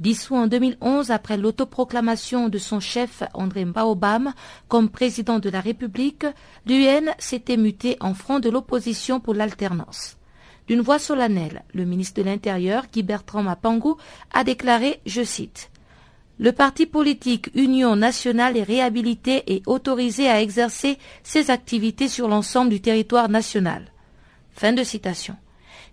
Dissous en 2011 après l'autoproclamation de son chef André Mbaobam comme président de la République, l'UN s'était muté en front de l'opposition pour l'alternance. D'une voix solennelle, le ministre de l'Intérieur, Guy Bertrand Mapangu, a déclaré, je cite, le parti politique Union nationale est réhabilité et autorisé à exercer ses activités sur l'ensemble du territoire national. Fin de citation.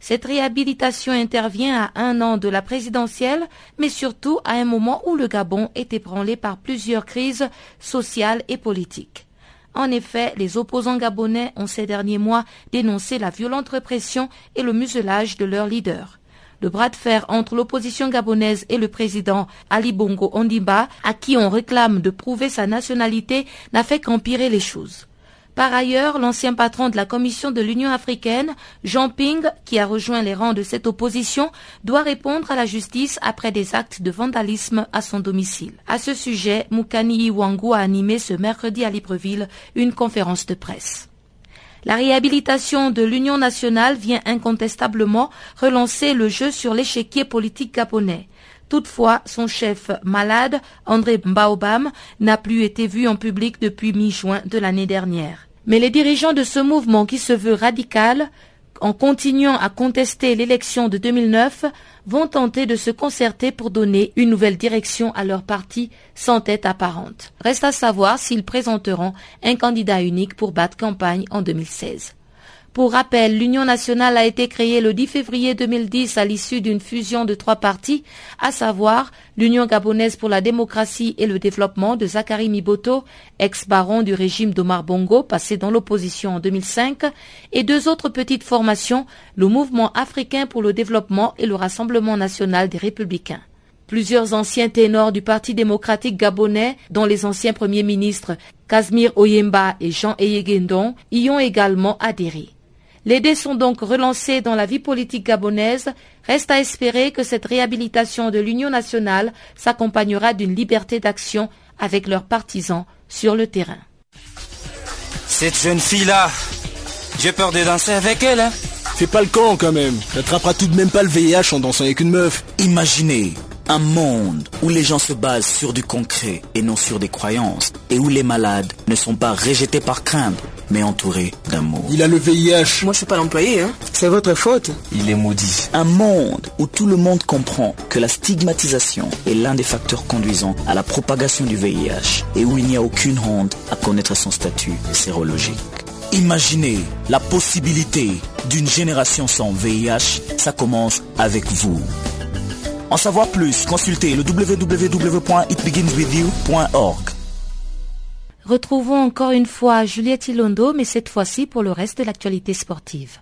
Cette réhabilitation intervient à un an de la présidentielle, mais surtout à un moment où le Gabon est ébranlé par plusieurs crises sociales et politiques. En effet, les opposants gabonais ont ces derniers mois dénoncé la violente répression et le muselage de leurs leaders. Le bras de fer entre l'opposition gabonaise et le président Ali Bongo Ondimba, à qui on réclame de prouver sa nationalité, n'a fait qu'empirer les choses. Par ailleurs, l'ancien patron de la Commission de l'Union africaine, Jean Ping, qui a rejoint les rangs de cette opposition, doit répondre à la justice après des actes de vandalisme à son domicile. À ce sujet, Mukani Iwangu a animé ce mercredi à Libreville une conférence de presse. La réhabilitation de l'Union nationale vient incontestablement relancer le jeu sur l'échiquier politique gabonais. Toutefois, son chef malade, André Mbaobam, n'a plus été vu en public depuis mi-juin de l'année dernière. Mais les dirigeants de ce mouvement qui se veut radical, en continuant à contester l'élection de 2009, vont tenter de se concerter pour donner une nouvelle direction à leur parti sans tête apparente. Reste à savoir s'ils présenteront un candidat unique pour battre campagne en 2016. Pour rappel, l'Union nationale a été créée le 10 février 2010 à l'issue d'une fusion de trois partis, à savoir l'Union gabonaise pour la démocratie et le développement de Zachary Miboto, ex-baron du régime d'Omar Bongo, passé dans l'opposition en 2005, et deux autres petites formations, le Mouvement africain pour le développement et le Rassemblement national des républicains. Plusieurs anciens ténors du Parti démocratique gabonais, dont les anciens premiers ministres Casimir Oyemba et Jean Eyegendon, y ont également adhéré. Les dés sont donc relancés dans la vie politique gabonaise. Reste à espérer que cette réhabilitation de l'Union nationale s'accompagnera d'une liberté d'action avec leurs partisans sur le terrain. Cette jeune fille-là, j'ai peur de danser avec elle. Hein. Fais pas le camp quand même. T'attraperas tout de même pas le VIH en dansant avec une meuf. Imaginez un monde où les gens se basent sur du concret et non sur des croyances, et où les malades ne sont pas rejetés par crainte, mais entourés d'amour. Il a le VIH. Moi je suis pas l'employé, hein. C'est votre faute. Il est maudit. Un monde où tout le monde comprend que la stigmatisation est l'un des facteurs conduisant à la propagation du VIH, et où il n'y a aucune honte à connaître son statut sérologique. Imaginez la possibilité d'une génération sans VIH, ça commence avec vous. En savoir plus, consultez le www.itbeginswithyou.org. Retrouvons encore une fois Juliette Ilondo, mais cette fois-ci pour le reste de l'actualité sportive.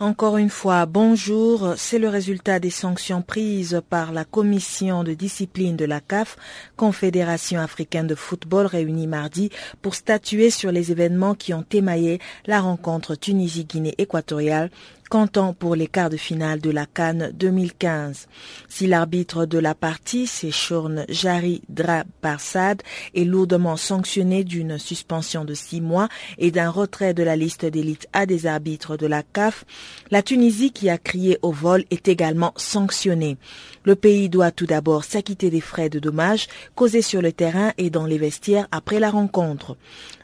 Encore une fois, bonjour. C'est le résultat des sanctions prises par la commission de discipline de la CAF, Confédération africaine de football, réunie mardi pour statuer sur les événements qui ont émaillé la rencontre Tunisie-Guinée équatoriale comptant pour les quarts de finale de la Cannes 2015. Si l'arbitre de la partie, c'est Shorn Jari Drabarsad, est lourdement sanctionné d'une suspension de six mois et d'un retrait de la liste d'élite à des arbitres de la CAF, la Tunisie qui a crié au vol est également sanctionnée. Le pays doit tout d'abord s'acquitter des frais de dommages causés sur le terrain et dans les vestiaires après la rencontre.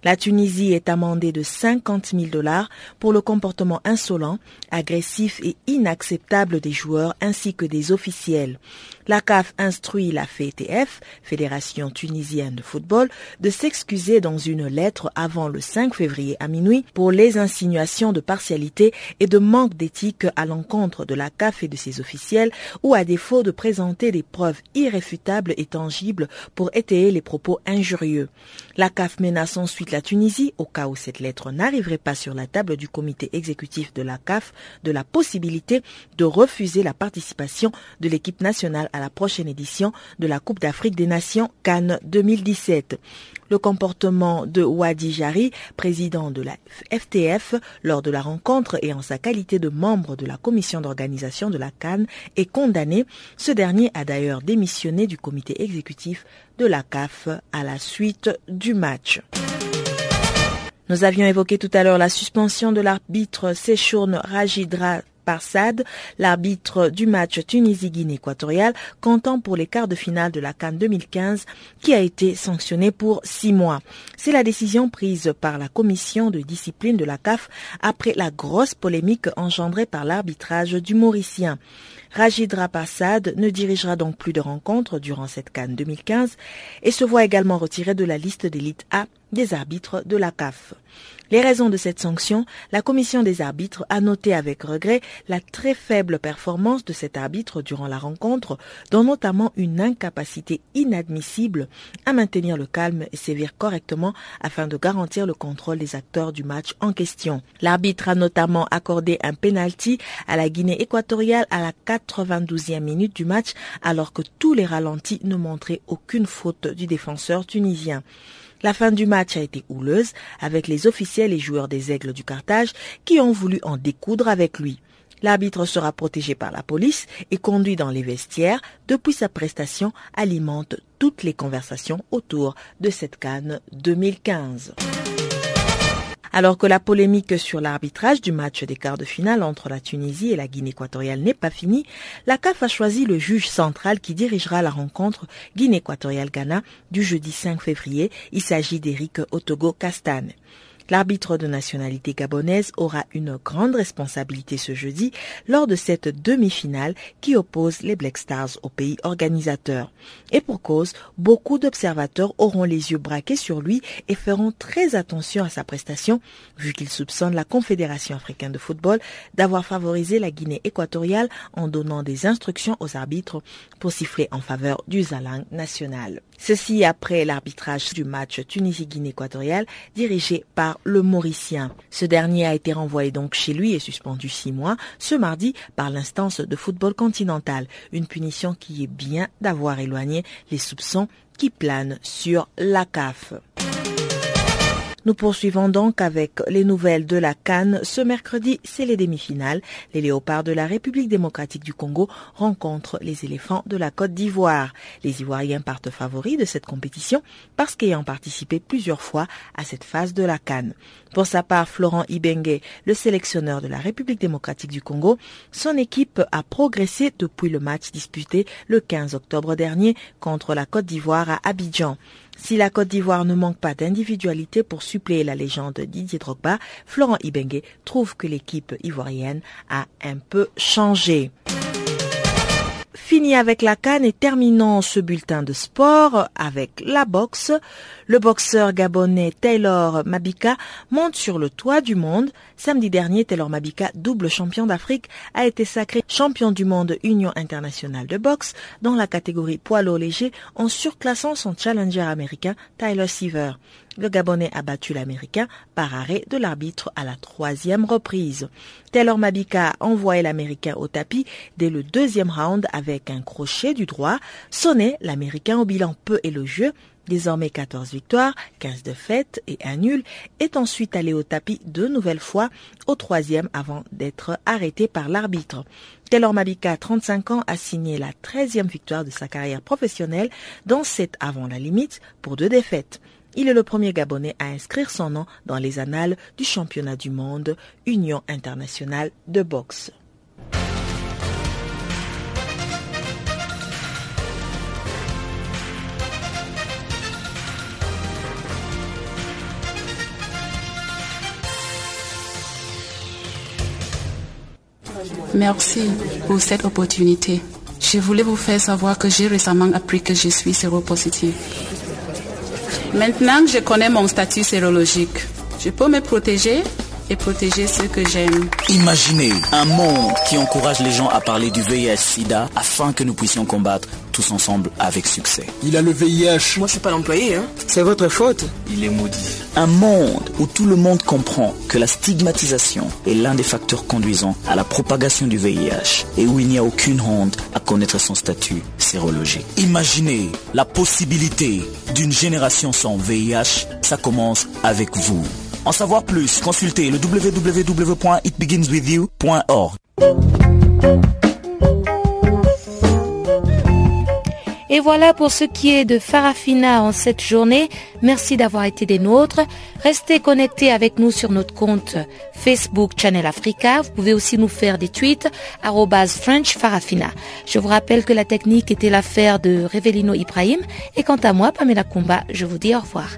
La Tunisie est amendée de 50 000 dollars pour le comportement insolent, agressif et inacceptable des joueurs ainsi que des officiels. La CAF instruit la FETF, Fédération tunisienne de football, de s'excuser dans une lettre avant le 5 février à minuit pour les insinuations de partialité et de manque d'éthique à l'encontre de la CAF et de ses officiels ou à défaut de présenter des preuves irréfutables et tangibles pour étayer les propos injurieux. La CAF menace ensuite la Tunisie, au cas où cette lettre n'arriverait pas sur la table du comité exécutif de la CAF, de la possibilité de refuser la participation de l'équipe nationale à la prochaine édition de la Coupe d'Afrique des Nations Cannes 2017. Le comportement de Wadi Jari, président de la FTF, lors de la rencontre et en sa qualité de membre de la commission d'organisation de la Cannes est condamné. Ce dernier a d'ailleurs démissionné du comité exécutif de la CAF à la suite du match. Nous avions évoqué tout à l'heure la suspension de l'arbitre Seshurn Rajidra Parsad, l'arbitre du match Tunisie-Guinée équatoriale, comptant pour les quarts de finale de la Cannes 2015, qui a été sanctionné pour six mois. C'est la décision prise par la commission de discipline de la CAF après la grosse polémique engendrée par l'arbitrage du Mauricien. Rajid Rapassad ne dirigera donc plus de rencontres durant cette Cannes 2015 et se voit également retiré de la liste d'élite A des arbitres de la CAF. Les raisons de cette sanction, la commission des arbitres a noté avec regret la très faible performance de cet arbitre durant la rencontre, dont notamment une incapacité inadmissible à maintenir le calme et sévir correctement afin de garantir le contrôle des acteurs du match en question. L'arbitre a notamment accordé un penalty à la Guinée équatoriale à la 92e minute du match alors que tous les ralentis ne montraient aucune faute du défenseur tunisien. La fin du match a été houleuse avec les officiels et joueurs des Aigles du Carthage qui ont voulu en découdre avec lui. L'arbitre sera protégé par la police et conduit dans les vestiaires. Depuis sa prestation, alimente toutes les conversations autour de cette canne 2015. Alors que la polémique sur l'arbitrage du match des quarts de finale entre la Tunisie et la Guinée équatoriale n'est pas finie, la CAF a choisi le juge central qui dirigera la rencontre Guinée équatoriale-Ghana du jeudi 5 février. Il s'agit d'Éric Otogo Castane. L'arbitre de nationalité gabonaise aura une grande responsabilité ce jeudi lors de cette demi-finale qui oppose les Black Stars au pays organisateur. Et pour cause, beaucoup d'observateurs auront les yeux braqués sur lui et feront très attention à sa prestation vu qu'il soupçonne la Confédération africaine de football d'avoir favorisé la Guinée équatoriale en donnant des instructions aux arbitres pour siffler en faveur du Zalang national. Ceci après l'arbitrage du match Tunisie-Guinée équatoriale dirigé par le Mauricien. Ce dernier a été renvoyé donc chez lui et suspendu six mois ce mardi par l'instance de football continental. Une punition qui est bien d'avoir éloigné les soupçons qui planent sur la CAF. Nous poursuivons donc avec les nouvelles de la Cannes. Ce mercredi, c'est les demi-finales. Les léopards de la République démocratique du Congo rencontrent les éléphants de la Côte d'Ivoire. Les Ivoiriens partent favoris de cette compétition parce qu'ayant participé plusieurs fois à cette phase de la Cannes. Pour sa part, Florent Ibengue, le sélectionneur de la République démocratique du Congo, son équipe a progressé depuis le match disputé le 15 octobre dernier contre la Côte d'Ivoire à Abidjan. Si la Côte d'Ivoire ne manque pas d'individualité pour suppléer la légende Didier Drogba, Florent Ibengue trouve que l'équipe ivoirienne a un peu changé. Fini avec la canne et terminons ce bulletin de sport avec la boxe. Le boxeur gabonais Taylor Mabika monte sur le toit du monde. Samedi dernier, Taylor Mabika, double champion d'Afrique, a été sacré champion du monde Union internationale de boxe dans la catégorie poids lourd léger en surclassant son challenger américain Tyler Seaver. Le Gabonais a battu l'Américain par arrêt de l'arbitre à la troisième reprise. Taylor Mabika a envoyé l'Américain au tapis dès le deuxième round avec un crochet du droit. Sonné, l'Américain au bilan peu élogieux, désormais 14 victoires, 15 défaites et un nul, est ensuite allé au tapis deux nouvelles fois au troisième avant d'être arrêté par l'arbitre. Taylor Mabika, 35 ans, a signé la 13e victoire de sa carrière professionnelle, dont 7 avant la limite pour deux défaites. Il est le premier Gabonais à inscrire son nom dans les annales du championnat du monde Union internationale de boxe. Merci pour cette opportunité. Je voulais vous faire savoir que j'ai récemment appris que je suis séropositive. Maintenant que je connais mon statut sérologique, je peux me protéger et protéger ceux que j'aime. Imaginez un monde qui encourage les gens à parler du VIH-Sida afin que nous puissions combattre tous ensemble avec succès. Il a le VIH. Moi, je suis pas l'employé, hein. C'est votre faute. Il est maudit. Un monde où tout le monde comprend que la stigmatisation est l'un des facteurs conduisant à la propagation du VIH et où il n'y a aucune honte à connaître son statut sérologique. Imaginez la possibilité d'une génération sans VIH. Ça commence avec vous. En savoir plus, consultez le www.itbeginswithyou.org. Et voilà pour ce qui est de Farafina en cette journée. Merci d'avoir été des nôtres. Restez connectés avec nous sur notre compte Facebook Channel Africa. Vous pouvez aussi nous faire des tweets French Farafina. Je vous rappelle que la technique était l'affaire de Revelino Ibrahim. Et quant à moi, Pamela Kumba, je vous dis au revoir.